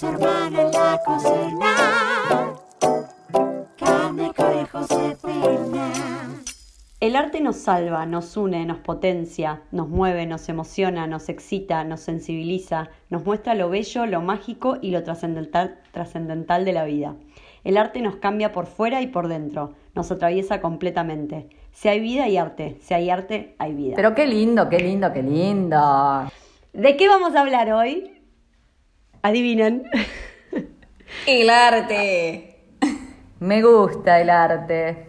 En la cocina. Josefina. El arte nos salva, nos une, nos potencia, nos mueve, nos emociona, nos excita, nos sensibiliza, nos muestra lo bello, lo mágico y lo trascendental, trascendental de la vida. El arte nos cambia por fuera y por dentro, nos atraviesa completamente. Si hay vida, hay arte. Si hay arte, hay vida. Pero qué lindo, qué lindo, qué lindo. ¿De qué vamos a hablar hoy? Adivinen. El arte. Me gusta el arte.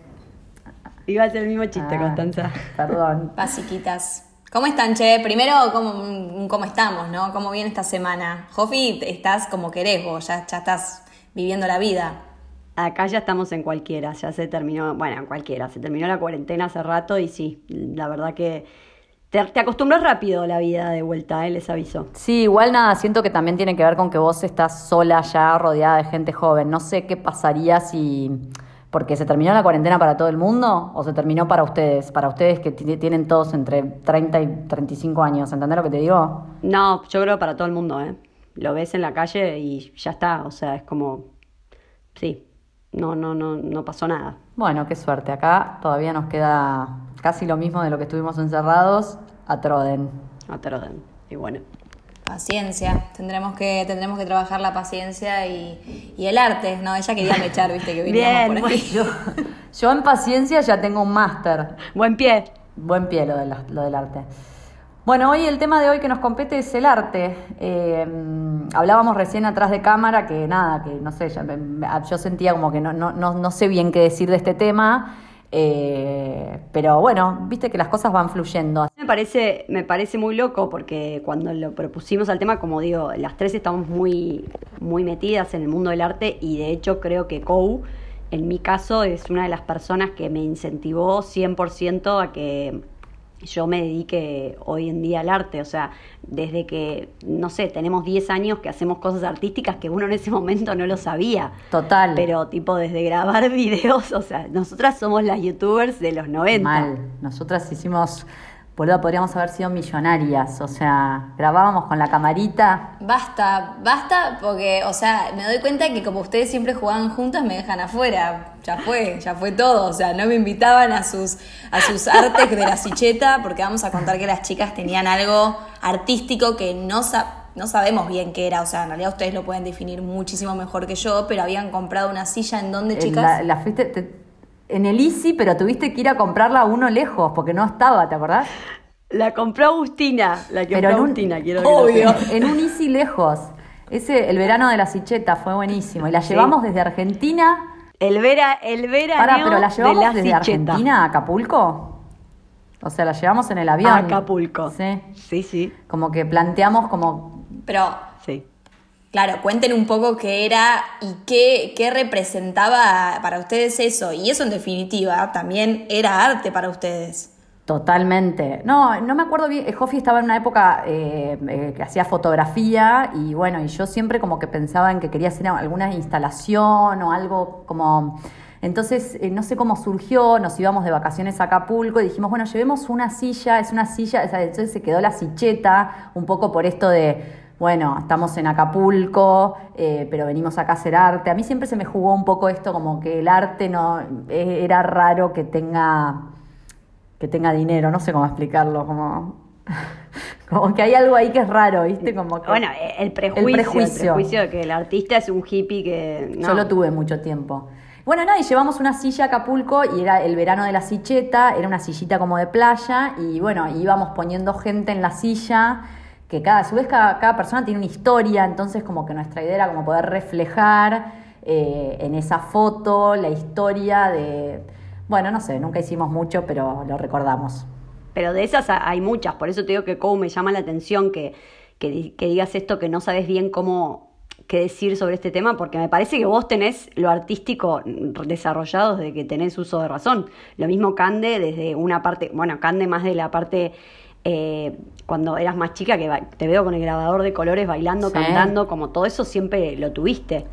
Iba a ser el mismo chiste, Ah, Constanza. Perdón. Basiquitas. ¿Cómo están, che? Primero, ¿cómo, cómo estamos, no? ¿Cómo viene esta semana? Jofi, estás como querés vos, ya, ya estás viviendo la vida. Acá ya estamos en cualquiera, ya se terminó, bueno, en cualquiera, se terminó la cuarentena hace rato y sí, la verdad que te, te acostumbras rápido a la vida de vuelta, ¿eh? les aviso. Sí, igual nada, siento que también tiene que ver con que vos estás sola ya rodeada de gente joven. No sé qué pasaría si... Porque se terminó la cuarentena para todo el mundo o se terminó para ustedes, para ustedes que ti- tienen todos entre 30 y 35 años, ¿entendés lo que te digo? No, yo creo para todo el mundo, ¿eh? Lo ves en la calle y ya está, o sea, es como, sí, no, no, no, no pasó nada. Bueno, qué suerte. Acá todavía nos queda casi lo mismo de lo que estuvimos encerrados a Troden. Atroden. Y bueno, Paciencia. Tendremos que, tendremos que trabajar la paciencia y, y el arte, ¿no? Ella quería mechar, viste, que veníamos Bien, por ahí. Yo, yo en paciencia ya tengo un máster. buen pie. Buen pie lo, de la- lo del arte. Bueno, hoy el tema de hoy que nos compete es el arte. Eh, hablábamos recién atrás de cámara que nada, que no sé, me- yo sentía como que no, no, no, no sé bien qué decir de este tema, eh, pero bueno, viste que las cosas van fluyendo. Me parece, me parece muy loco porque cuando lo propusimos al tema, como digo, las tres estamos muy, muy metidas en el mundo del arte y de hecho creo que Kou, en mi caso, es una de las personas que me incentivó 100% a que yo me dedique hoy en día al arte. O sea, desde que, no sé, tenemos 10 años que hacemos cosas artísticas que uno en ese momento no lo sabía. Total. Pero tipo desde grabar videos, o sea, nosotras somos las youtubers de los 90. Mal. Nosotras hicimos, podríamos haber sido millonarias. O sea, grabábamos con la camarita. Basta, basta, porque, o sea, me doy cuenta que como ustedes siempre jugaban juntas, me dejan afuera. Ya fue, ya fue todo. O sea, no me invitaban a sus, a sus artes de la sicheta, porque vamos a contar que las chicas tenían algo artístico que no, sa- no sabemos bien qué era. O sea, en realidad ustedes lo pueden definir muchísimo mejor que yo, pero habían comprado una silla en donde, Eh, chicas. La, la fuiste te- en el Easy, pero tuviste que ir a comprarla a uno lejos, porque no estaba, ¿te acordás? La compró Agustina, la que Pero compró un- Agustina, quiero Obvio. En un Easy lejos. Ese, el verano de la Sicheta fue buenísimo. Y la Sí. llevamos desde Argentina. El vera, el veraneo Para, pero la de llevamos la desde Sicheta. Argentina a Acapulco. O sea, la llevamos en el avión. A Acapulco. Sí. Sí, sí, Como que planteamos como. Pero. Claro, cuenten un poco qué era y qué, qué representaba para ustedes eso. Y eso en definitiva también era arte para ustedes. Totalmente. No, no me acuerdo bien. eh, Jofi estaba en una época eh, eh, que hacía fotografía y bueno, y yo siempre como que pensaba en que quería hacer alguna instalación o algo como. Entonces, no sé cómo surgió, nos íbamos de vacaciones a Acapulco y dijimos, bueno, llevemos una silla, es una silla, entonces se quedó la sicheta, un poco por esto de, bueno, estamos en Acapulco, eh, pero venimos acá a hacer arte. A mí siempre se me jugó un poco esto como que el arte no, eh, era raro que tenga que tenga dinero, no sé cómo explicarlo, como, como que hay algo ahí que es raro, ¿viste? Como que Bueno, eh, el prejuicio, el prejuicio. prejuicio de que el artista es un hippie que... no. yo lo tuve mucho tiempo. Bueno, nada, y llevamos una silla a Acapulco y era el verano de la sicheta, era una sillita como de playa y bueno, íbamos poniendo gente en la silla, que cada, a su cada, cada persona tiene una historia, entonces como que nuestra idea era como poder reflejar eh, en esa foto la historia de, bueno, no sé, nunca hicimos mucho, pero lo recordamos. Pero de esas ha- hay muchas, por eso te digo que Kou me llama la atención que, que digas esto, que no sabes bien cómo qué decir sobre este tema, porque me parece que vos tenés lo artístico desarrollado desde que tenés uso de razón. Lo mismo Cande desde una parte, bueno, Cande más de la parte eh, cuando eras más chica, que te veo con el grabador de colores bailando, Sí. cantando, como todo eso siempre lo tuviste.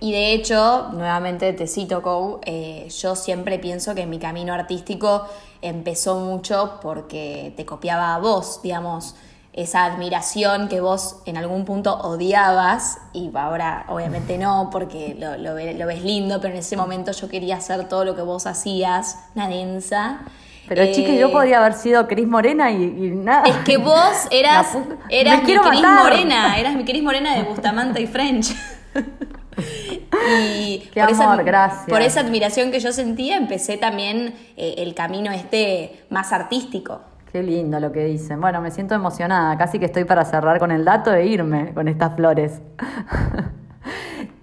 Y de hecho, nuevamente te cito, Kou, eh, yo siempre pienso que mi camino artístico empezó mucho porque te copiaba a vos, digamos. esa admiración que vos en algún punto odiabas, y ahora obviamente no, porque lo, lo lo ves lindo, pero en ese momento yo quería hacer todo lo que vos hacías, una densa. Pero Eh, chique, yo podría haber sido Cris Morena y, y nada. Es que vos eras, eras mi Cris. Morena, eras mi Cris Morena de Bustamante y French. y Qué amor, gracias. por esa admiración que yo sentía, empecé también eh, el camino este más artístico. Qué lindo lo que dicen. Bueno, me siento emocionada. Casi que estoy para cerrar con el dato e irme con estas flores.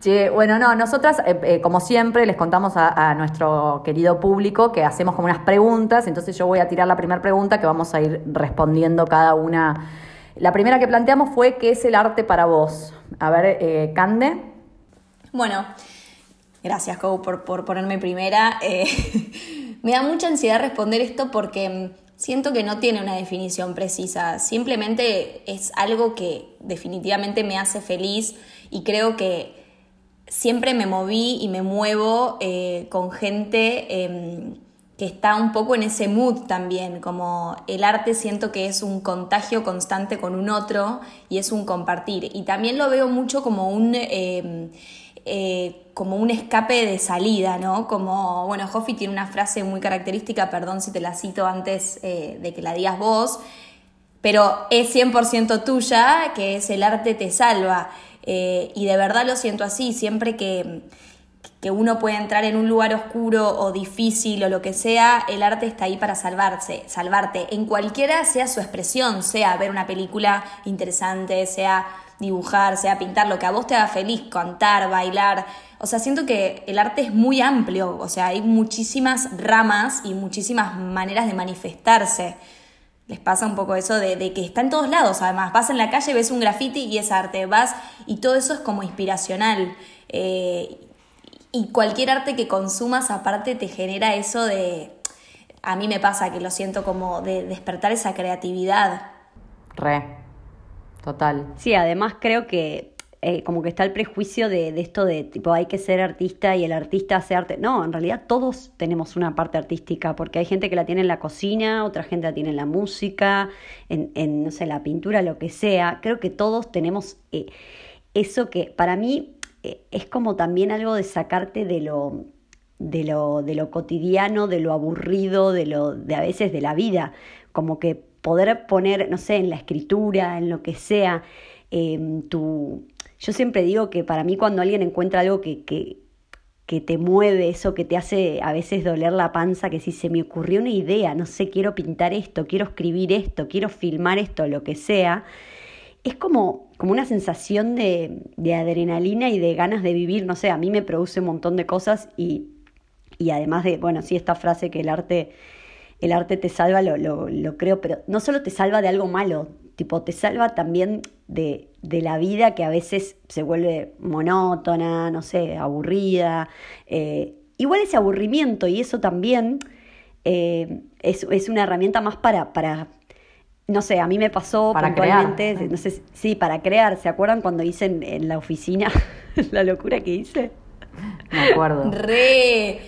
Che, bueno, no, nosotras, eh, eh, como siempre, les contamos a, nuestro querido público que hacemos como unas preguntas. Entonces yo voy a tirar la primera pregunta que vamos a ir respondiendo cada una. La primera que planteamos fue, ¿qué es el arte para vos? A ver, eh, Cande. Bueno, gracias, Kou, por, por ponerme primera. Me da mucha ansiedad responder esto porque mm, siento que no tiene una definición precisa. Simplemente es algo que definitivamente me hace feliz y creo que siempre me moví y me muevo eh, con gente em, que está un poco en ese mood también, como el arte siento que es un contagio constante con un otro y es un compartir. Y también lo veo mucho como un... em, eh, como un escape de salida, ¿no? Como, bueno, Hoffi tiene una frase muy característica, perdón si te la cito antes eh, de que la digas vos, pero es 100% tuya, que es el arte te salva. Eh, y de verdad lo siento así, siempre que, que uno puede entrar en un lugar oscuro o difícil o lo que sea, el arte está ahí para salvarse, salvarte, en cualquiera sea su expresión, sea ver una película interesante, sea dibujar, sea pintar, lo que a vos te haga feliz, cantar, bailar. O sea, siento que el arte es muy amplio, o sea, hay muchísimas ramas y muchísimas maneras de manifestarse. Les pasa un poco eso de, de que está en todos lados, además. Vas en la calle, ves un graffiti y es arte. Vas y todo eso es como inspiracional. Eh, y cualquier arte que consumas aparte te genera eso de... A mí me pasa que lo siento como de despertar esa creatividad. Re. Total. Sí, además creo que eh, como que está el prejuicio de, de esto de tipo hay que ser artista y el artista hace arte. No, en realidad todos tenemos una parte artística, porque hay gente que la tiene en la cocina, otra gente la tiene en la música, en, en no sé, la pintura, lo que sea. Creo que todos tenemos eh, eso que para mí eh, es como también algo de sacarte de lo de lo, de lo cotidiano, de lo aburrido, de lo de a veces de la vida, como que poder poner, no sé, en la escritura, en lo que sea, tu... Yo siempre digo que para mí cuando alguien encuentra algo que, que, que te mueve, eso que te hace a veces doler la panza, que si se me ocurrió una idea, no sé, quiero pintar esto, quiero escribir esto, quiero filmar esto, lo que sea, es como, como una sensación de, de adrenalina y de ganas de vivir, no sé, a mí me produce un montón de cosas y, y además de, bueno, sí, esta frase que el arte, el arte te salva, lo, lo, lo creo, pero no solo te salva de algo malo, tipo, te salva también de, de la vida que a veces se vuelve monótona, no sé, aburrida. Eh, igual ese aburrimiento y eso también eh, es, es una herramienta más para, para no sé, a mí me pasó Para puntualmente, crear. no sé, sí, para crear. ¿Se acuerdan cuando hice en, en la oficina la locura que hice? Me acuerdo. Re.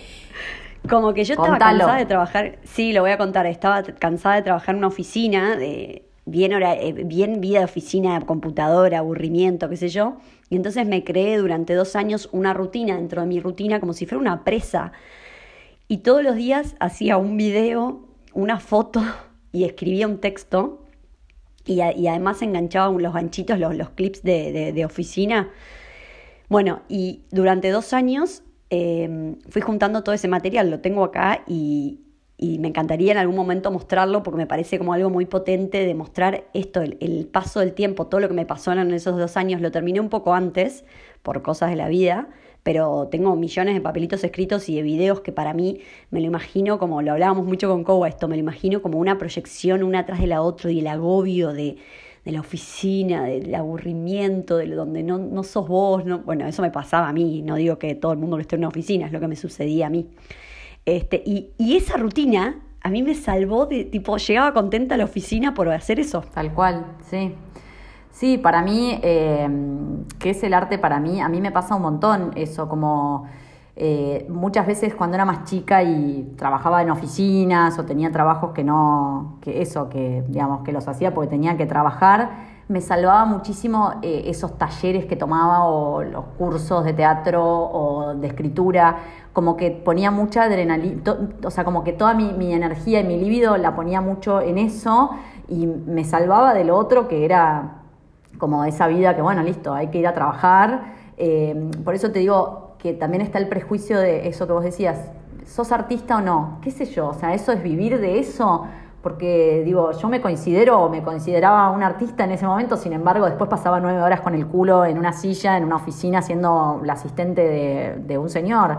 Como que yo estaba Contalo. cansada de trabajar, sí, lo voy a contar, estaba cansada de trabajar en una oficina, de bien, hora, eh, bien vida de oficina, computadora, aburrimiento, qué sé yo. Y entonces me creé durante dos años una rutina dentro de mi rutina, como si fuera una presa. Y todos los días hacía un video, una foto y escribía un texto. Y, además enganchaba los ganchitos, los, clips de oficina. Bueno, y durante dos años eh, fui juntando todo ese material, lo tengo acá y, y me encantaría en algún momento mostrarlo porque me parece como algo muy potente de mostrar esto, el, el paso del tiempo, todo lo que me pasó en esos dos años. Lo terminé un poco antes por cosas de la vida, pero tengo millones de papelitos escritos y de videos que para mí me lo imagino como, lo hablábamos mucho con Kowa esto, me lo imagino como una proyección una atrás de la otra y el agobio de, de la oficina, del aburrimiento, de donde no, no sos vos, no, bueno, eso me pasaba a mí, no digo que todo el mundo que esté en una oficina, es lo que me sucedía a mí. Este, y, y esa rutina a mí me salvó de, tipo, llegaba contenta a la oficina por hacer eso. Tal cual, sí. Sí, para mí, eh, ¿qué es el arte para mí? A mí me pasa un montón eso, como eh, muchas veces cuando era más chica y trabajaba en oficinas o tenía trabajos que no, que eso, que digamos que los hacía porque tenía que trabajar, me salvaba muchísimo eh, esos talleres que tomaba o los cursos de teatro o de escritura, como que ponía mucha adrenalina, o sea, como que toda mi, mi energía y mi libido la ponía mucho en eso y me salvaba de lo otro que era como esa vida que, bueno, listo, hay que ir a trabajar. Eh, por eso te digo que también está el prejuicio de eso que vos decías, ¿sos artista o no? ¿Qué sé yo? O sea, eso es vivir de eso porque digo, yo me considero, me consideraba un artista en ese momento, sin embargo, después pasaba nueve horas con el culo en una silla, en una oficina, siendo la asistente de, un señor.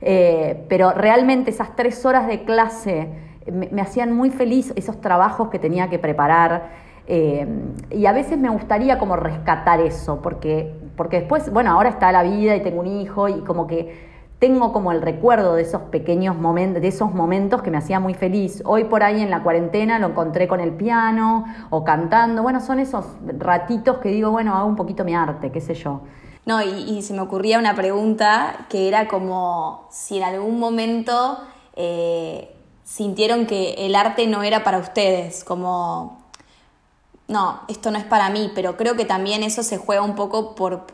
Eh, pero realmente esas tres horas de clase me, hacían muy feliz, esos trabajos que tenía que preparar. Eh, y a veces me gustaría como rescatar eso, porque, porque después, bueno, ahora está la vida y tengo un hijo y como que tengo como el recuerdo de esos pequeños momentos, de esos momentos que me hacía muy feliz. Hoy por ahí en la cuarentena lo encontré con el piano o cantando. Bueno, son esos ratitos que digo, bueno, hago un poquito mi arte, qué sé yo. No, y, se me ocurría una pregunta que era como si en algún momento eh, sintieron que el arte no era para ustedes, como, no, esto no es para mí, pero creo que también eso se juega un poco por,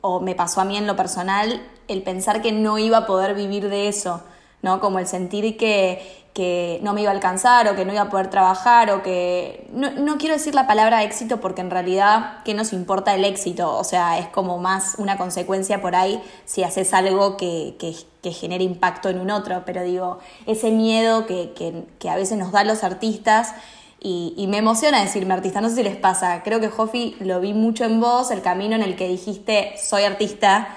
o me pasó a mí en lo personal, el pensar que no iba a poder vivir de eso, ¿no? Como el sentir que, que no me iba a alcanzar o que no iba a poder trabajar o que... No, quiero decir la palabra éxito porque en realidad, ¿qué nos importa el éxito? O sea, es como más una consecuencia por ahí si haces algo que, que, genere impacto en un otro, pero digo, ese miedo que, que a veces nos dan los artistas y, me emociona decirme artista, no sé si les pasa, creo que Jofi lo vi mucho en vos, el camino en el que dijiste soy artista,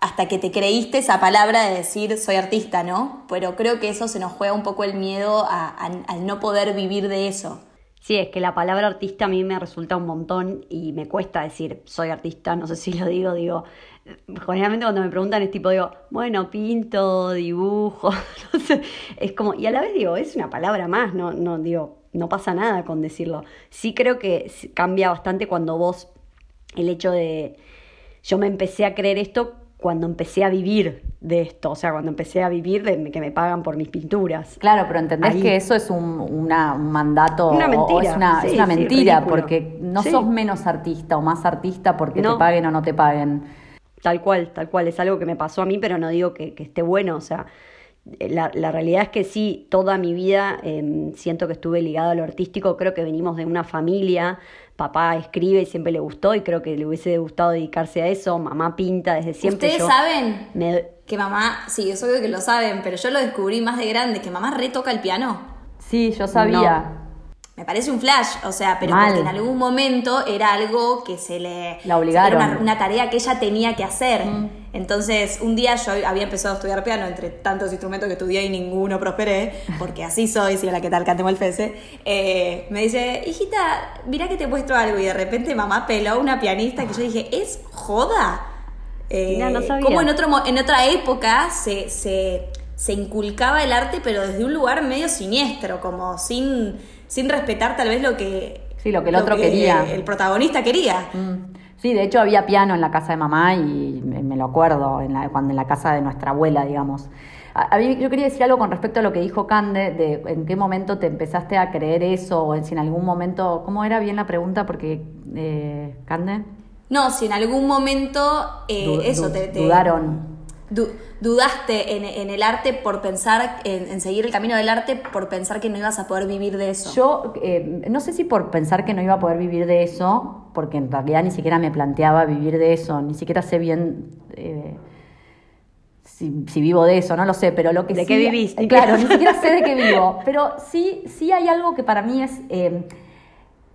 hasta que te creíste esa palabra de decir soy artista, ¿no? Pero creo que eso se nos juega un poco el miedo al no poder vivir de eso. Sí, es que la palabra artista a mí me resulta un montón y me cuesta decir soy artista, no sé si lo digo, digo, generalmente cuando me preguntan es tipo, digo, bueno, pinto, dibujo, no sé, es como, y a la vez digo, es una palabra más, no, no, digo, no pasa nada con decirlo. Sí creo que cambia bastante cuando vos, el hecho de, yo me empecé a creer esto cuando empecé a vivir de esto, o sea, cuando empecé a vivir de que me pagan por mis pinturas. Claro, pero entendés que eso es un, mandato, una mentira. es una, es una mentira, porque no sos menos artista o más artista porque te paguen o no te paguen. Tal cual, tal cual, es algo que me pasó a mí, pero no digo que, que esté bueno, o sea, la, la, realidad es que sí, toda mi vida em, siento que estuve ligado a lo artístico, creo que venimos de una familia, papá escribe y siempre le gustó y creo que le hubiese gustado dedicarse a eso, mamá pinta desde siempre. ¿Ustedes saben que mamá, sí, eso creo que lo saben, pero yo lo descubrí más de grande, que mamá retoca el piano? Sí, yo sabía. Me parece un flash, o sea, pero porque en algún momento era algo que se le... La obligaron. Era una, tarea que ella tenía que hacer. Mm. Entonces, un día yo había empezado a estudiar piano entre tantos instrumentos que estudié y ninguno prosperé, porque así soy, si la que tal cantemos el fese. Eh, me dice, hijita, mira que te he puesto algo. Y de repente mamá peló una pianista que yo dije, ¿es joda? Eh, no, sabía. Como en, otro, en otra época se, se, se inculcaba el arte, pero desde un lugar medio siniestro, como sin sin respetar tal vez lo que... Sí, lo que el otro quería. El protagonista quería. Mm. Sí, de hecho había piano en la casa de mamá y me lo acuerdo, en la, cuando en la casa de nuestra abuela, digamos. A, yo quería decir algo con respecto a lo que dijo Cande, de en qué momento te empezaste a creer eso, o si en algún momento, ¿cómo era bien la pregunta? Porque, eh, Cande. No, si en algún momento eh, eso te, Dudaron dudaste en, el arte por pensar, en, seguir el camino del arte por pensar que no ibas a poder vivir de eso? Yo eh, no sé si por pensar que no iba a poder vivir de eso, porque en realidad ni siquiera me planteaba vivir de eso, ni siquiera sé bien... Eh, si, vivo de eso, no lo sé, pero lo que ¿De sí, qué vivís? Claro, ni siquiera sé de qué vivo. Pero sí, sí hay algo que para mí es. Eh,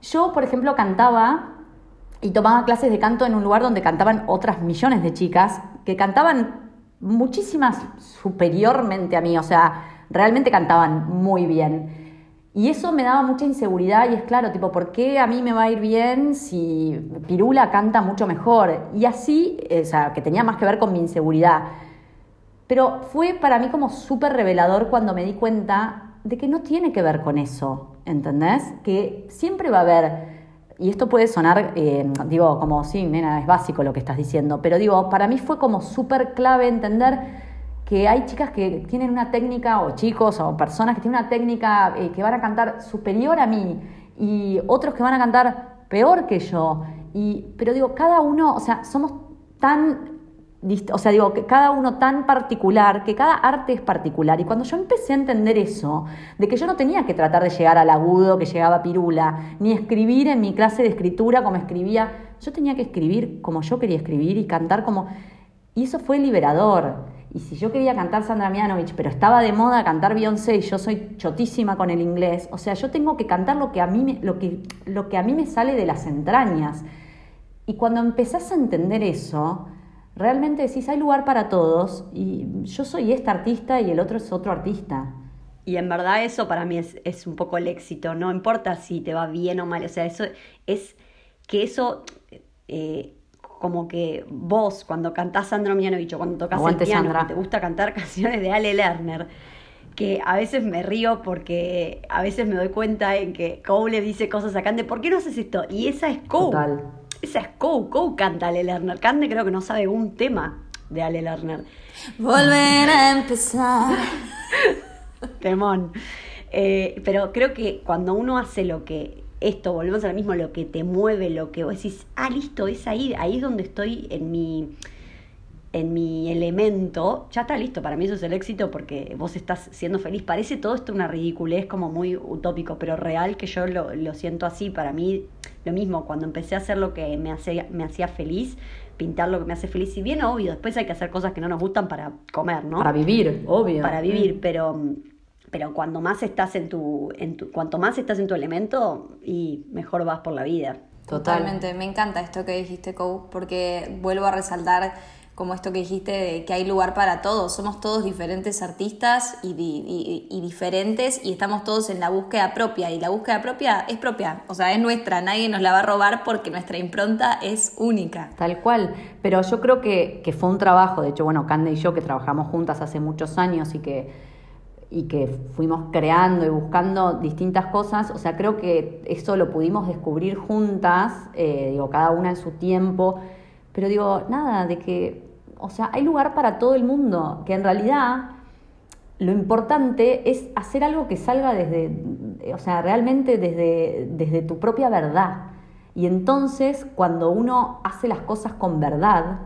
yo, por ejemplo, cantaba y tomaba clases de canto en un lugar donde cantaban otras millones de chicas que cantaban muchísimas superiormente a mí, o sea, realmente cantaban muy bien. Y eso me daba mucha inseguridad y es claro, tipo, ¿por qué a mí me va a ir bien si Pirula canta mucho mejor? Y así, eh, o sea, que tenía más que ver con mi inseguridad. Pero fue para mí como súper revelador cuando me di cuenta de que no tiene que ver con eso, ¿entendés? Que siempre va a haber y esto puede sonar, eh, digo, como, sí, nena, es básico lo que estás diciendo, pero digo, para mí fue como súper clave entender que hay chicas que tienen una técnica, o chicos, o personas que tienen una técnica eh, que van a cantar superior a mí, y otros que van a cantar peor que yo. Y, pero digo, cada uno, o sea, somos tan o sea, digo, que cada uno tan particular, que cada arte es particular. Y cuando yo empecé a entender eso, de que yo no tenía que tratar de llegar al agudo que llegaba Pirula, ni escribir en mi clase de escritura como escribía, yo tenía que escribir como yo quería escribir y cantar como... Y eso fue liberador. Y si yo quería cantar Sandra Mianovich, pero estaba de moda cantar Beyoncé y yo soy chotísima con el inglés, o sea, yo tengo que cantar lo que a mí me, lo que, lo que a mí me sale de las entrañas. Y cuando empezás a entender eso, realmente decís, hay lugar para todos y yo soy esta artista y el otro es otro artista. Y en verdad eso para mí es, es un poco el éxito, no importa si te va bien o mal, o sea, eso es que eso, eh, como que vos cuando cantás Sandro Mianovich o cuando tocas el piano, Sandra. te gusta cantar canciones de Ale Lerner, que a veces me río porque a veces me doy cuenta en que Cole le dice cosas a Cande, ¿por qué no haces esto? Y esa es Cole. Total. Esa es Cole, Cole canta Ale Lerner. Cande creo que no sabe un tema de Ale Lerner. Volver a empezar. Temón. Eh, pero creo que cuando uno hace lo que, esto, volvemos a lo mismo, lo que te mueve, lo que vos decís, ah, listo, es ahí, ahí es donde estoy en mi, en mi elemento, ya está listo, para mí eso es el éxito porque vos estás siendo feliz. Parece todo esto una ridiculez como muy utópico, pero real que yo lo, lo siento así, para mí lo mismo, cuando empecé a hacer lo que me hacía, me hacía feliz, pintar lo que me hace feliz, y bien obvio, después hay que hacer cosas que no nos gustan para comer, ¿no? Para vivir, obvio. para vivir, pero, pero cuando más estás en tu, en tu, cuanto más estás en tu elemento, y mejor vas por la vida. Total. Totalmente, me encanta esto que dijiste, Kou, porque vuelvo a resaltar como esto que dijiste de que hay lugar para todos. Somos todos diferentes artistas y, di- y- y diferentes y estamos todos en la búsqueda propia. Y la búsqueda propia es propia, o sea, es nuestra. Nadie nos la va a robar porque nuestra impronta es única. Tal cual, pero yo creo que, que fue un trabajo, de hecho, bueno, Cande y yo que trabajamos juntas hace muchos años y que, y que fuimos creando y buscando distintas cosas, o sea, creo que eso lo pudimos descubrir juntas, eh, digo, cada una en su tiempo, pero digo, nada, de que, o sea, hay lugar para todo el mundo, que en realidad lo importante es hacer algo que salga desde, o sea, realmente desde, desde tu propia verdad. Y entonces, cuando uno hace las cosas con verdad,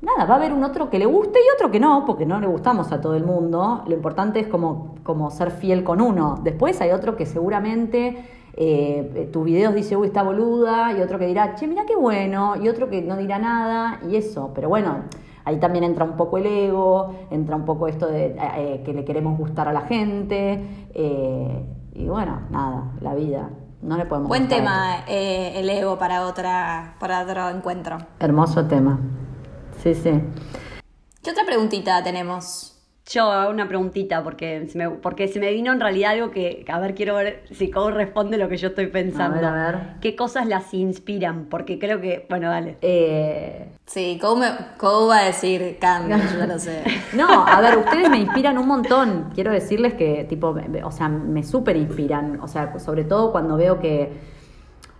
nada, va a haber un otro que le guste y otro que no, porque no le gustamos a todo el mundo. Lo importante es como, como ser fiel con uno. Después hay otro que seguramente eh, tus videos dice, uy, está boluda, y otro que dirá, che, mira qué bueno, y otro que no dirá nada, y eso. Pero bueno, ahí también entra un poco el ego, entra un poco esto de eh, que le queremos gustar a la gente, eh, y bueno, nada, la vida. No le podemos Buen tema eh, el ego para, otra, para otro encuentro. Hermoso tema. Sí, sí. ¿Qué otra preguntita tenemos? Yo hago una preguntita porque se me, porque se me vino en realidad algo que, a ver, quiero ver si Cole responde lo que yo estoy pensando. A ver, a ver. ¿Qué cosas las inspiran? Porque creo que, bueno, dale. Eh, Sí, ¿cómo, me, cómo va a decir cambio? Yo lo sé. No, a ver, ustedes me inspiran un montón. Quiero decirles que, tipo, me- o sea, me súper inspiran. O sea, sobre todo cuando veo que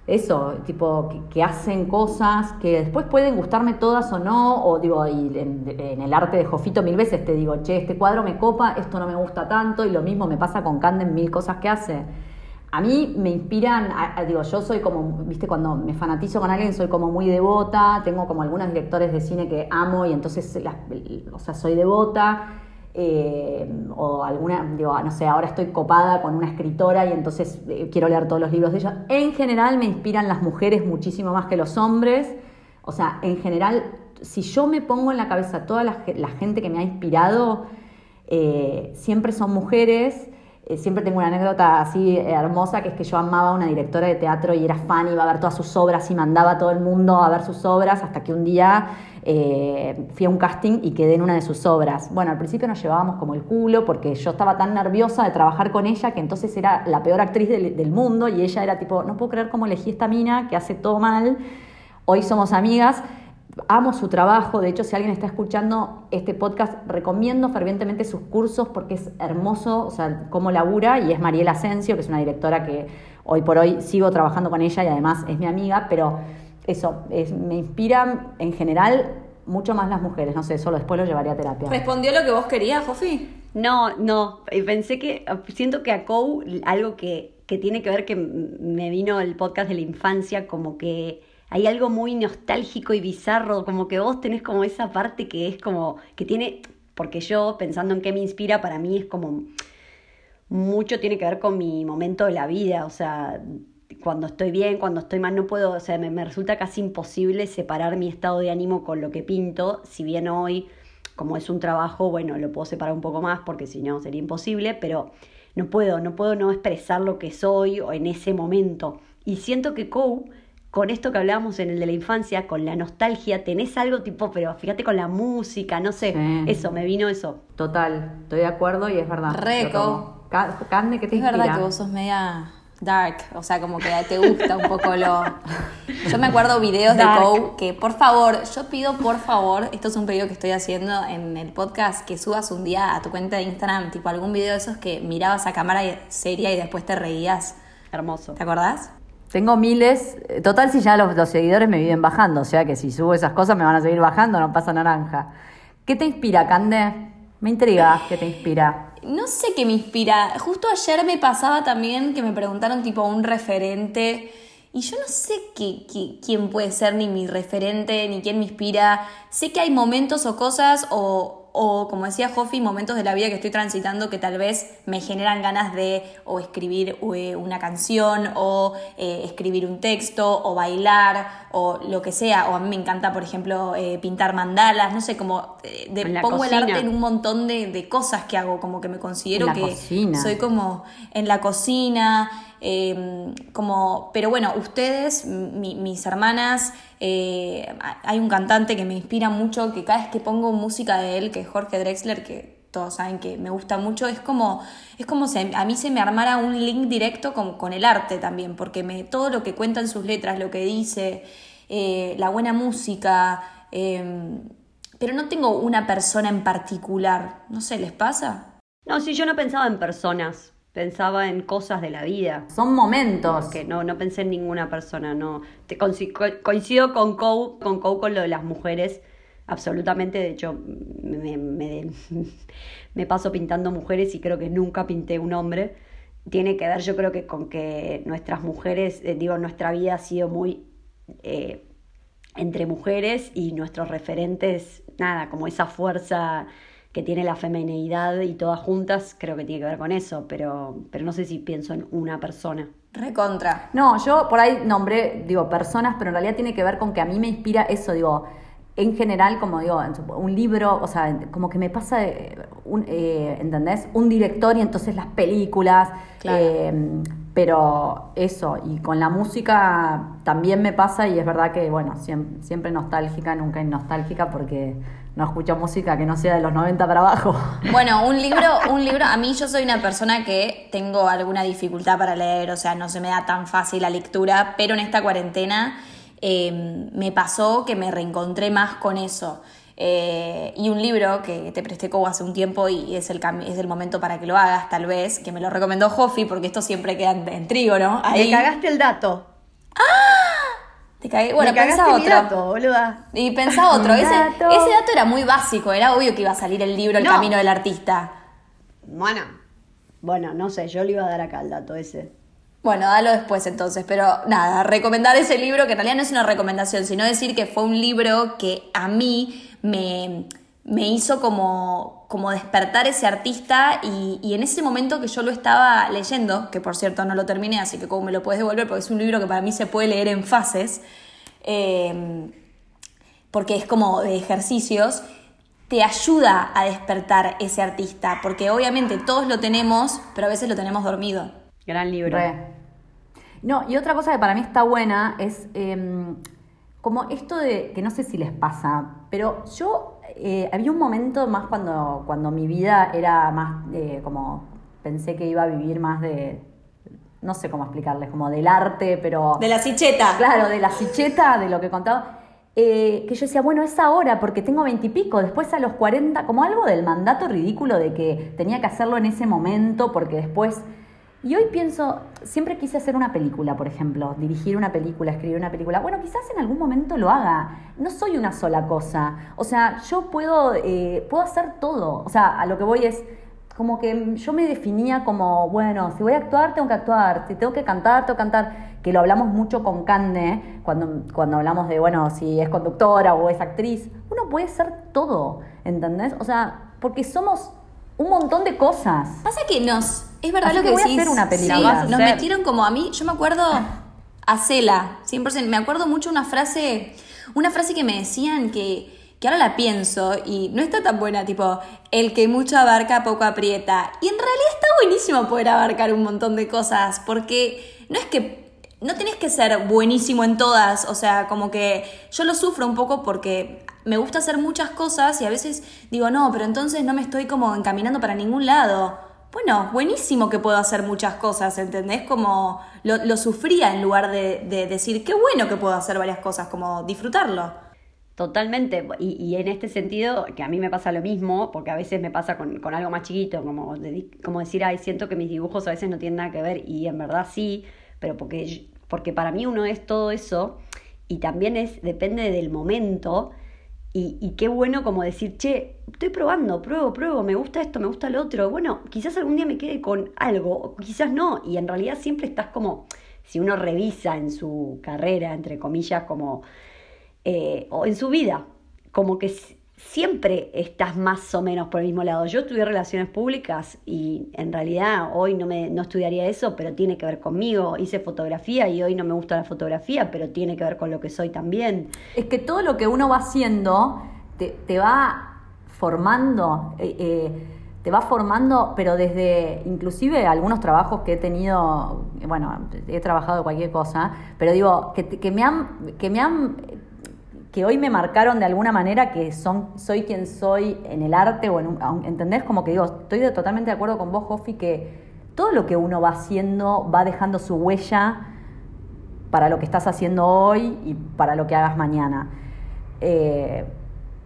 eso, tipo, que, hacen cosas que después pueden gustarme todas o no. O digo, y en, en el arte de Jofito mil veces te digo, che, este cuadro me copa, esto no me gusta tanto. Y lo mismo me pasa con Canden mil cosas que hace. A mí me inspiran, a- a- digo, yo soy como, viste, cuando me fanatizo con alguien soy como muy devota, tengo como algunos directores de cine que amo y entonces, las- o sea, soy devota. Eh, o alguna, digo, no sé, ahora estoy copada con una escritora y entonces eh, quiero leer todos los libros de ella. En general me inspiran las mujeres muchísimo más que los hombres. O sea, en general, si yo me pongo en la cabeza toda la, la gente que me ha inspirado, eh, siempre son mujeres. Eh, siempre tengo una anécdota así eh, hermosa, que es que yo amaba a una directora de teatro y era fan, iba a ver todas sus obras y mandaba a todo el mundo a ver sus obras, hasta que un día eh, fui a un casting y quedé en una de sus obras. Bueno, al principio nos llevábamos como el culo, porque yo estaba tan nerviosa de trabajar con ella, que entonces era la peor actriz del, del mundo, y ella era tipo, no puedo creer cómo elegí esta mina, que hace todo mal. Hoy somos amigas, amo su trabajo, de hecho si alguien está escuchando este podcast, recomiendo fervientemente sus cursos porque es hermoso, o sea, cómo labura. Y es Mariela Asensio, que es una directora que hoy por hoy sigo trabajando con ella y además es mi amiga, pero eso, es- me inspiran en general mucho más las mujeres, no sé, solo después lo llevaría a terapia. ¿Respondió lo que vos querías, Jofi? No, no, pensé que, siento que a Kou algo que, que tiene que ver que me vino el podcast de la infancia, como que hay algo muy nostálgico y bizarro, como que vos tenés como esa parte que es como, que tiene, porque yo pensando en qué me inspira, para mí es como, mucho tiene que ver con mi momento de la vida, o sea, cuando estoy bien, cuando estoy mal, no puedo, o sea, me, me resulta casi imposible separar mi estado de ánimo con lo que pinto, si bien hoy, como es un trabajo, bueno, lo puedo separar un poco más porque si no sería imposible, pero no puedo, no puedo no expresar lo que soy o en ese momento. Y siento que Kou, con esto que hablábamos en el de la infancia, con la nostalgia, tenés algo tipo, pero fíjate con la música, no sé, Sí. eso, me vino eso. Total, estoy de acuerdo y es verdad. Reco. Cande, ¿qué te Es verdad que vos sos media dark, o sea, como que te gusta un poco lo... Yo me acuerdo videos de. Kou que, por favor, yo pido, por favor, esto es un pedido que estoy haciendo en el podcast, que subas un día a tu cuenta de Instagram, tipo algún video de esos que mirabas a cámara seria y después te reías. Hermoso. ¿Te acordás? Tengo miles. eh, Total, si ya los, seguidores me viven bajando, o sea que si subo esas cosas me van a seguir bajando, no pasa naranja. ¿Qué te inspira, Cande? Me intriga, ¿qué te inspira? No sé qué me inspira. Justo ayer me pasaba también que me preguntaron tipo un referente y yo no sé quién puede ser ni mi referente ni quién me inspira. Sé que hay momentos o cosas o, o, como decía Jofi, momentos de la vida que estoy transitando que tal vez me generan ganas de o escribir eh, una canción o eh, escribir un texto o bailar o lo que sea. O a mí me encanta, por ejemplo, eh, pintar mandalas, no sé, como eh, de- pongo el arte en un montón de, de cosas que hago, como que me considero que cocina. soy como en la cocina, eh, como, pero bueno, ustedes, mi- mis hermanas, eh, hay un cantante que me inspira mucho, que cada vez que pongo música de él, que es Jorge Drexler, que todos saben que me gusta mucho, es como, es como si a mí se me armara un link directo con, con el arte también, porque me, todo lo que cuenta en sus letras, lo que dice, eh, la buena música, eh, pero no tengo una persona en particular, no sé, ¿les pasa? No, sí, yo no pensaba en personas, pensaba en cosas de la vida. Son momentos. Que no, no pensé en ninguna persona, no. Te conci- co- coincido con Kou, con Kou con lo de las mujeres, absolutamente. De hecho, me, me- me paso pintando mujeres y creo que nunca pinté un hombre. Tiene que ver, yo creo que con que nuestras mujeres, eh, digo, nuestra vida ha sido muy eh, entre mujeres y nuestros referentes, nada, como esa fuerza que tiene la femineidad y todas juntas, creo que tiene que ver con eso, pero, pero no sé si pienso en una persona. Recontra. No, yo por ahí nombré, digo, personas, pero en realidad tiene que ver con que a mí me inspira eso, digo, en general, como digo, un libro, o sea, como que me pasa, un, eh, ¿entendés? Un director y entonces las películas, Claro. eh, pero eso, y con la música también me pasa y es verdad que, bueno, siempre, siempre nostálgica, nunca es nostálgica porque no escucho música que no sea de los 90 para abajo. Bueno, un libro, un libro, a mí yo soy una persona que tengo alguna dificultad para leer, o sea, no se me da tan fácil la lectura, pero en esta cuarentena eh, me pasó que me reencontré más con eso. Eh, y un libro que te presté como hace un tiempo y es el, es el momento para que lo hagas, tal vez, que me lo recomendó Jofi, porque esto siempre queda en, en trigo, ¿no? Ahí. Me cagaste el dato. Te cagué. Bueno, pensá otro. dato, boluda. Y pensá otro. Ese, dato. ese dato era muy básico, era obvio que iba a salir el libro El No. Camino del Artista. Bueno, bueno, no sé, yo le iba a dar acá el dato ese. Bueno, dalo después entonces, pero nada, recomendar ese libro, que en realidad no es una recomendación, sino decir que fue un libro que a mí me, me hizo como, como despertar ese artista y, y en ese momento que yo lo estaba leyendo, que por cierto no lo terminé, así que como me lo puedes devolver, porque es un libro que para mí se puede leer en fases, eh, porque es como de ejercicios, te ayuda a despertar ese artista, porque obviamente todos lo tenemos, pero a veces lo tenemos dormido. Gran libro. Re. No, y otra cosa que para mí está buena es em, como esto de, que no sé si les pasa, pero yo eh, había un momento más cuando, cuando mi vida era más eh, como, pensé que iba a vivir más de, no sé cómo explicarles, como del arte, pero... De la sicheta. Claro, de la sicheta, de lo que contaba. eh, que yo decía, bueno, es ahora porque tengo veintipico, después a los 40, como algo del mandato ridículo de que tenía que hacerlo en ese momento porque después Y hoy pienso, siempre quise hacer una película, por ejemplo, dirigir una película, escribir una película. Bueno, quizás en algún momento lo haga. No soy una sola cosa. O sea, yo puedo, eh, puedo hacer todo. O sea, a lo que voy es, como que yo me definía como, bueno, si voy a actuar, tengo que actuar. Si tengo que cantar, tengo que cantar. Que lo hablamos mucho con Cande, cuando, cuando hablamos de, bueno, si es conductora o es actriz. Uno puede ser todo, ¿entendés? O sea, porque somos un montón de cosas. Pasa que nos. Es verdad Así lo que que voy a hacer una película. Sí, La vas a nos hacer. metieron como a mí. Yo me acuerdo. A Cela, 100%. Me acuerdo mucho una frase. Una frase que me decían que. Que ahora la pienso y no está tan buena, tipo, el que mucho abarca, poco aprieta. Y en realidad está buenísimo poder abarcar un montón de cosas, porque no es que no tenés que ser buenísimo en todas, o sea, como que yo lo sufro un poco porque me gusta hacer muchas cosas y a veces digo, no, pero entonces no me estoy como encaminando para ningún lado. Bueno, buenísimo que puedo hacer muchas cosas, ¿entendés? Como lo, lo sufría en lugar de, de decir, qué bueno que puedo hacer varias cosas, como disfrutarlo. Totalmente, y, y en este sentido, que a mí me pasa lo mismo, porque a veces me pasa con, con algo más chiquito, como, como decir, ay, siento que mis dibujos a veces no tienen nada que ver, y en verdad sí, pero porque, porque para mí uno es todo eso, y también es, depende del momento, y, qué bueno como decir, che, estoy probando, pruebo, pruebo, me gusta esto, me gusta lo otro, bueno, quizás algún día me quede con algo, quizás no, y en realidad siempre estás como, si uno revisa en su carrera, entre comillas, como eh, o en su vida, como que siempre estás más o menos por el mismo lado. Yo estudié relaciones públicas y en realidad hoy no, me, no estudiaría eso, pero tiene que ver conmigo. Hice fotografía y hoy no me gusta la fotografía, pero tiene que ver con lo que soy también. Es que todo lo que uno va haciendo te, te va formando, eh, eh, te va formando, pero desde inclusive algunos trabajos que he tenido, bueno, he trabajado cualquier cosa, pero digo, que, que me han, que me han, que hoy me marcaron de alguna manera que son, soy quien soy en el arte o en un, ¿entendés? Como que digo, estoy de- totalmente de acuerdo con vos, Jofi, que todo lo que uno va haciendo va dejando su huella para lo que estás haciendo hoy y para lo que hagas mañana. Eh,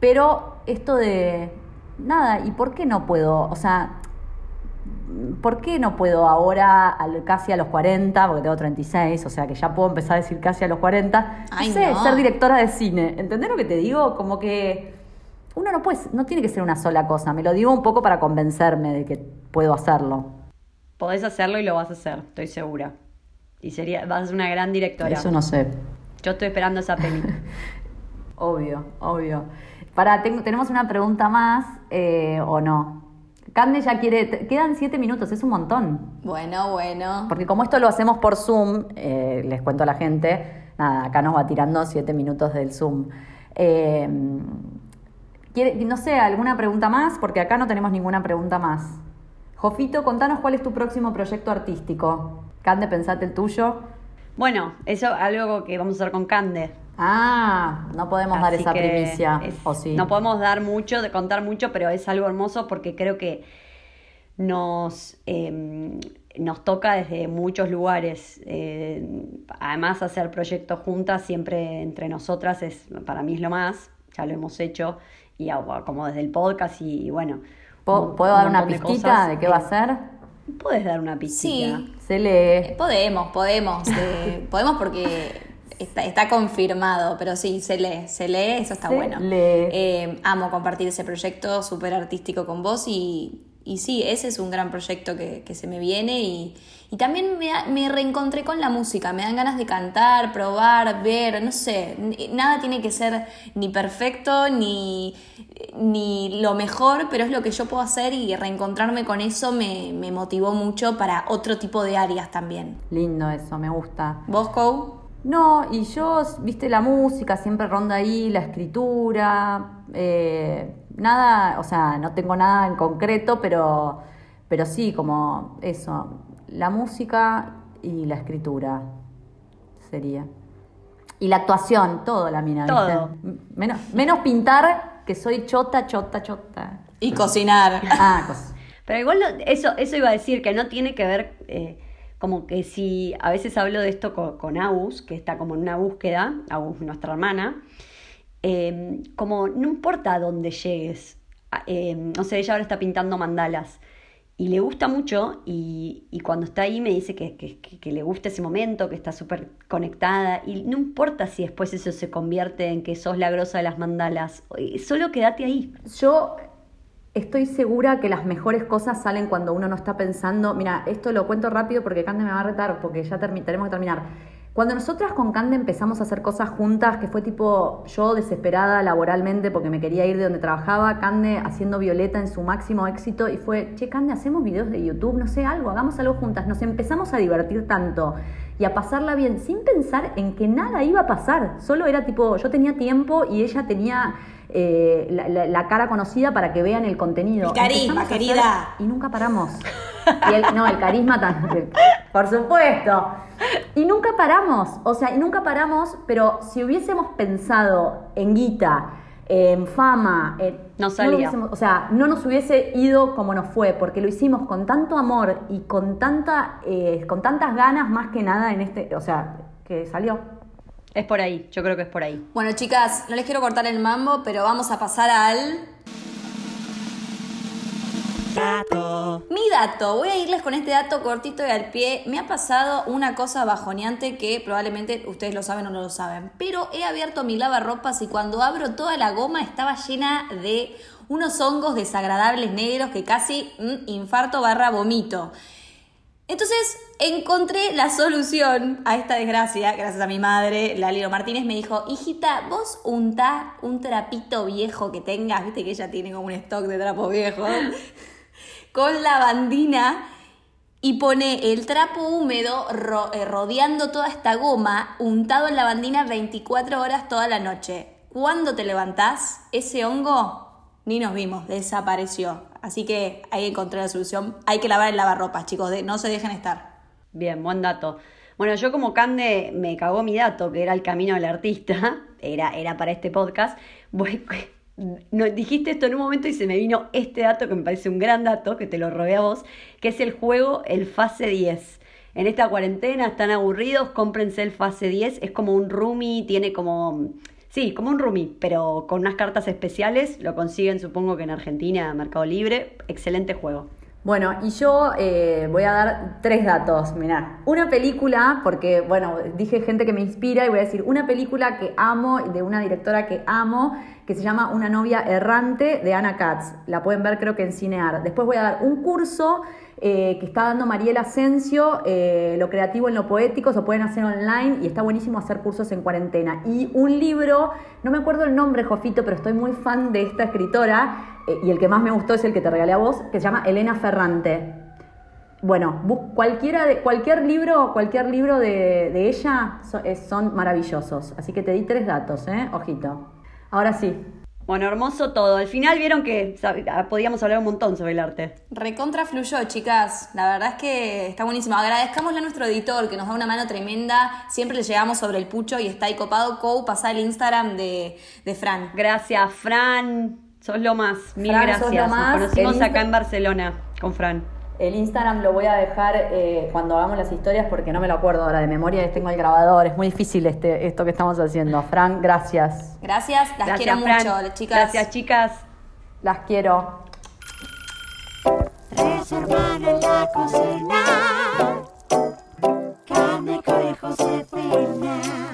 pero esto de, nada, ¿y por qué no puedo? O sea, ¿por qué no puedo ahora, casi a los 40, porque tengo 36, o sea que ya puedo empezar a decir casi a los 40, Ay, no sé, no. ser directora de cine? ¿Entendés lo que te digo? Como que uno no puede, no tiene que ser una sola cosa, me lo digo un poco para convencerme de que puedo hacerlo. Podés hacerlo y lo vas a hacer, estoy segura. Y sería, vas a ser una gran directora. Eso no sé. Yo estoy esperando esa peli. Obvio, obvio. Para, tenemos una pregunta más, eh, ¿o no? Cande ya quiere, quedan siete minutos, es un montón. Bueno, bueno. Porque como esto lo hacemos por Zoom, eh, les cuento a la gente, nada, acá nos va tirando siete minutos del Zoom. Eh, ¿quiere- no sé, ¿alguna pregunta más? Porque acá no tenemos ninguna pregunta más. Jofito, contanos cuál es tu próximo proyecto artístico. Cande, pensate el tuyo. bueno, eso algo que vamos a hacer con Cande. Ah, no podemos dar esa primicia. es- ¿O sí? No podemos dar mucho, de contar mucho, pero es algo hermoso porque creo que nos, eh, nos toca desde muchos lugares. Eh, además, hacer proyectos juntas siempre entre nosotras es para mí es lo más. Ya lo hemos hecho y como desde el podcast y, y bueno. ¿Puedo, un- puedo un dar una de pistita de qué va a ser? Puedes dar una pistita. Sí. Se lee. Podemos, podemos. eh, podemos porque está, está confirmado, pero sí, se lee, se lee, eso está Se bueno. lee. Eh, amo compartir ese proyecto súper artístico con vos y, y sí, ese es un gran proyecto que, que se me viene y, y también me, me reencontré con la música, me dan ganas de cantar, probar, ver, no sé, nada tiene que ser ni perfecto ni, ni lo mejor, pero es lo que yo puedo hacer y reencontrarme con eso me, me motivó mucho para otro tipo de áreas también. Lindo eso, me gusta. ¿Vos, Kou? No, y yo, viste, la música siempre ronda ahí, la escritura, eh, nada, o sea, no tengo nada en concreto, pero, pero sí, como eso, la música y la escritura sería. Y la actuación, todo la mina, ¿viste? Todo. Menos, menos pintar, que soy chota, chota, chota. Y cocinar. Ah, cos- Pero igual no- eso, eso iba a decir, que no tiene que ver, eh, como que si a veces hablo de esto con, con Agus, que está como en una búsqueda, Agus, nuestra hermana, eh, como no importa dónde llegues, eh, no sé, ella ahora está pintando mandalas y le gusta mucho y, y cuando está ahí me dice que, que- que- que le gusta ese momento, que está súper conectada y no importa si después eso se convierte en que sos la grosa de las mandalas, eh, solo quédate ahí. Yo estoy segura que las mejores cosas salen cuando uno no está pensando. Mira, esto lo cuento rápido porque Cande me va a retar, porque ya tenemos que terminar. Cuando nosotras con Cande empezamos a hacer cosas juntas, que fue tipo yo desesperada laboralmente porque me quería ir de donde trabajaba, Cande haciendo Violeta en su máximo éxito y fue, che, Cande, hacemos videos de YouTube, no sé, algo, hagamos algo juntas. Nos empezamos a divertir tanto y a pasarla bien sin pensar en que nada iba a pasar. Solo era tipo, yo tenía tiempo y ella tenía eh, la, la- la cara conocida para que vean el contenido. El carisma, querida. y nunca paramos. Y el- no, el carisma también. Por supuesto. Y nunca paramos. O sea, y nunca paramos, pero si hubiésemos pensado en guita, en fama, en- No salía. hubiésemos- o sea, no nos hubiese ido como nos fue, porque lo hicimos con tanto amor y con tanta, eh, con tantas ganas más que nada en este, o sea, que salió. Es por ahí, yo creo que es por ahí. Bueno, chicas, no les quiero cortar el mambo, pero vamos a pasar al. Dato. Mi dato, voy a irles con este dato cortito y al pie. Me ha pasado una cosa bajoneante que probablemente ustedes lo saben o no lo saben. Pero he abierto mi lavarropas y cuando abro toda la goma estaba llena de unos hongos desagradables negros que casi mm, infarto barra vomito. Entonces encontré la solución a esta desgracia, gracias a mi madre, Laliro Martínez, me dijo, hijita, vos untá un trapito viejo que tengas, viste que ella tiene como un stock de trapos viejos, con lavandina y pone el trapo húmedo ro- eh, rodeando toda esta goma, untado en lavandina 24 horas toda la noche. Cuando te levantás, ese hongo ni nos vimos, desapareció. Así que ahí encontré la solución. Hay que lavar el lavarropas, chicos, de- no se dejen estar. Bien, buen dato. Bueno, yo como Cande me cagó mi dato, que era el camino del artista, era, era para este podcast. Voy- no, dijiste esto en un momento y se me vino este dato que me parece un gran dato, que te lo robé a vos, que es el juego El Fase 10. En esta cuarentena están aburridos, cómprense el Fase 10. Es como un roomie, tiene como... Sí, como un roomie, pero con unas cartas especiales. Lo consiguen supongo que en Argentina, Mercado Libre. Excelente juego. Bueno, y yo eh, voy a dar tres datos. Mirá, una película, porque, bueno, dije gente que me inspira y voy a decir una película que amo, de una directora que amo, que se llama Una novia errante de Ana Katz. La pueden ver creo que en Cinear. Después voy a dar un curso eh, que está dando Mariela Asensio, eh, lo creativo en lo poético, se pueden hacer online y está buenísimo hacer cursos en cuarentena. Y un libro, no me acuerdo el nombre, Jofito, pero estoy muy fan de esta escritora eh, y el que más me gustó es el que te regalé a vos, que se llama Elena Ferrante. Bueno, cualquiera de, cualquier libro, cualquier libro de, de ella so- es- son maravillosos. Así que te di tres datos, ¿eh? Ojito. Ahora sí. Bueno, hermoso todo. Al final vieron que sab- podíamos hablar un montón sobre el arte. Recontra fluyó, chicas. La verdad es que está buenísimo. Agradezcámosle a nuestro editor que nos da una mano tremenda. Siempre le llegamos sobre el pucho y está ahí copado. Cou, pasá el Instagram de, de Fran. Gracias, Fran. Sos lo más. Mil Fran, gracias. sos lo más. Nos conocimos acá en Barcelona con Fran. El Instagram lo voy a dejar eh, cuando hagamos las historias porque no me lo acuerdo ahora de memoria. Tengo el grabador. Es muy difícil este, esto que estamos haciendo. Fran, gracias. Gracias, las gracias, quiero Fran. mucho, chicas. Gracias, chicas. Las quiero. Reservan en la cocina. Carne, conejo, Josefina.